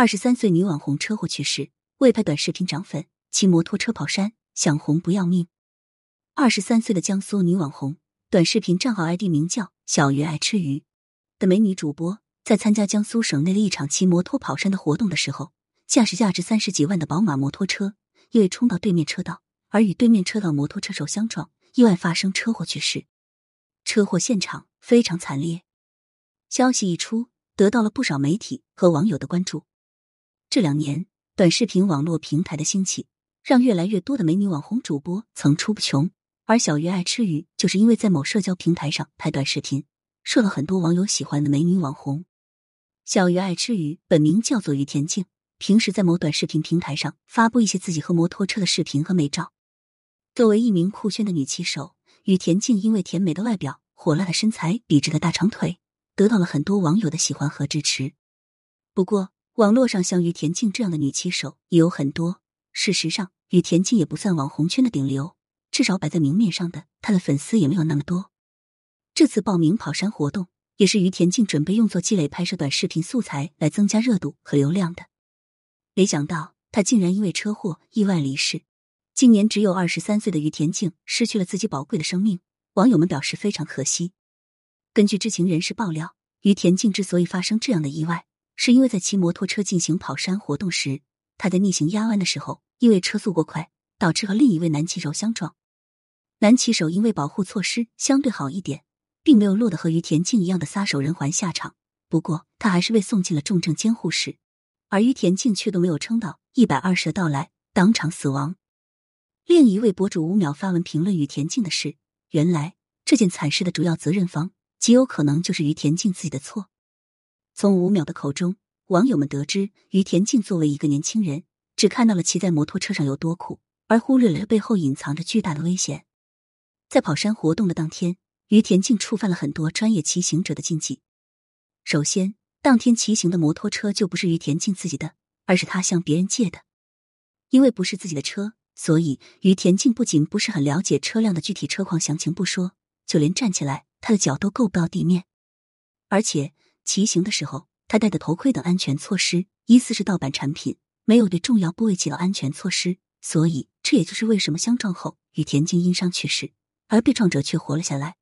二十三岁女网红车祸去世，为拍短视频涨粉，骑摩托车跑山想红不要命。二十三岁的江苏女网红，短视频账号 ID 名叫“小鱼爱吃鱼”的美女主播，在参加江苏省内的一场骑摩托跑山的活动的时候，驾驶价值三十几万的宝马摩托车，因为冲到对面车道而与对面车道摩托车手相撞，意外发生车祸去世。车祸现场非常惨烈，消息一出，得到了不少媒体和网友的关注。这两年，短视频网络平台的兴起，让越来越多的美女网红主播层出不穷。而小鱼爱吃鱼，就是因为在某社交平台上拍短视频，受了很多网友喜欢的美女网红。小鱼爱吃鱼本名叫做于田静，平时在某短视频平台上发布一些自己和摩托车的视频和美照。作为一名酷炫的女骑手，于田静因为甜美的外表、火辣的身材、笔直的大长腿，得到了很多网友的喜欢和支持。不过，网络上像于田静这样的女骑手也有很多。事实上，于田静也不算网红圈的顶流。至少摆在明面上的，她的粉丝也没有那么多。这次报名跑山活动，也是于田静准备用作积累拍摄短视频素材来增加热度和流量的。没想到他竟然因为车祸意外离世。今年只有二十三岁的于田静失去了自己宝贵的生命，网友们表示非常可惜。根据知情人士爆料，于田静之所以发生这样的意外，是因为在骑摩托车进行跑山活动时，他在逆行压弯的时候，因为车速过快，导致和另一位男骑手相撞。男骑手因为保护措施相对好一点，并没有落得和于田静一样的撒手人寰下场。不过，他还是被送进了重症监护室，而于田静却都没有撑到一百二十的到来，当场死亡。另一位博主五秒发文评论于田静的事，原来这件惨事的主要责任方极有可能就是于田静自己的错。从吴淼的口中，网友们得知，于田静作为一个年轻人，只看到了骑在摩托车上有多酷，而忽略了背后隐藏着巨大的危险。在跑山活动的当天，于田静触犯了很多专业骑行者的禁忌。首先，当天骑行的摩托车就不是于田静自己的，而是他向别人借的。因为不是自己的车，所以于田静不仅不是很了解车辆的具体车况详情不说，就连站起来，他的脚都够不到地面。而且骑行的时候，他戴的头盔等安全措施疑似是盗版产品，没有对重要部位起到安全措施，所以这也就是为什么相撞后于田径因伤去世。而被撞者却活了下来。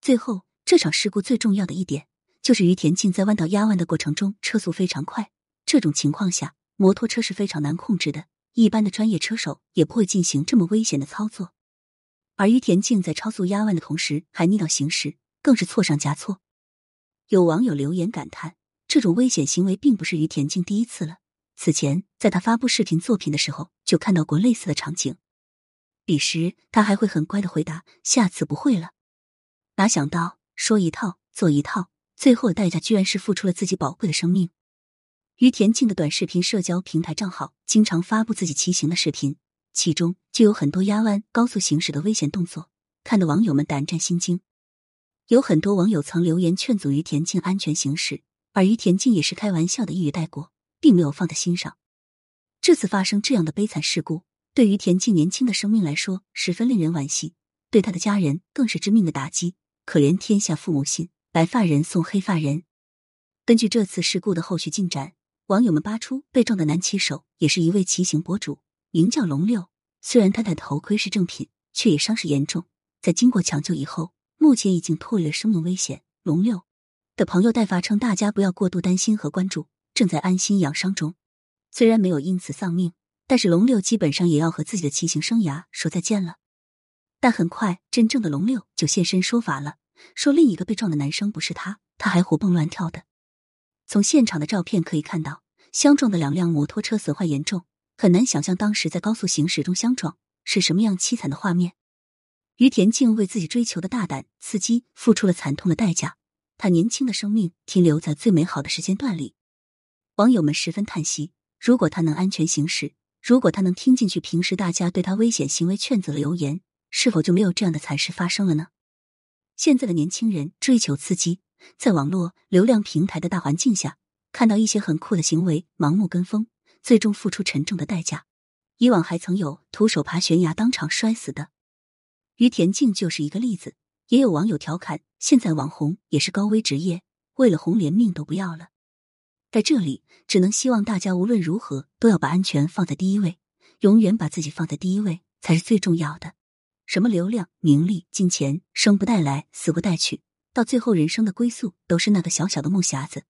最后，这场事故最重要的一点就是于田径在弯道压弯的过程中车速非常快，这种情况下摩托车是非常难控制的，一般的专业车手也不会进行这么危险的操作。而于田径在超速压弯的同时还逆道行驶，更是错上加错。有网友留言感叹：这种危险行为并不是于田径第一次了，此前在他发布视频作品的时候就看到过类似的场景。彼时他还会很乖的回答：“下次不会了。”哪想到说一套做一套，最后的代价居然是付出了自己宝贵的生命。于田径的短视频社交平台账号经常发布自己骑行的视频，其中就有很多压弯、高速行驶的危险动作，看得网友们胆战心惊。有很多网友曾留言劝阻于田径安全行驶，而于田径也是开玩笑的一语带过，并没有放在心上。这次发生这样的悲惨事故。对于田静年轻的生命来说，十分令人惋惜；对他的家人更是致命的打击。可怜天下父母心，白发人送黑发人。根据这次事故的后续进展，网友们扒出被撞的男骑手也是一位骑行博主，名叫龙六。虽然他戴的头盔是正品，却也伤势严重。在经过抢救以后，目前已经脱离了生命危险。龙六的朋友代发称：“大家不要过度担心和关注，正在安心养伤中。虽然没有因此丧命。”但是龙六基本上也要和自己的骑行生涯说再见了。但很快，真正的龙六就现身说法了，说另一个被撞的男生不是他，他还活蹦乱跳的。从现场的照片可以看到，相撞的两辆摩托车损坏严重，很难想象当时在高速行驶中相撞是什么样凄惨的画面。于田静为自己追求的大胆刺激付出了惨痛的代价，他年轻的生命停留在最美好的时间段里。网友们十分叹息，如果他能安全行驶。如果他能听进去平时大家对他危险行为劝阻的留言，是否就没有这样的惨事发生了呢？现在的年轻人追求刺激，在网络流量平台的大环境下，看到一些很酷的行为，盲目跟风，最终付出沉重的代价。以往还曾有徒手爬悬崖当场摔死的，于田静就是一个例子。也有网友调侃：现在网红也是高危职业，为了红连命都不要了。在这里，只能希望大家无论如何都要把安全放在第一位，永远把自己放在第一位才是最重要的。什么流量、名利、金钱，生不带来，死不带去，到最后人生的归宿都是那个小小的木匣子。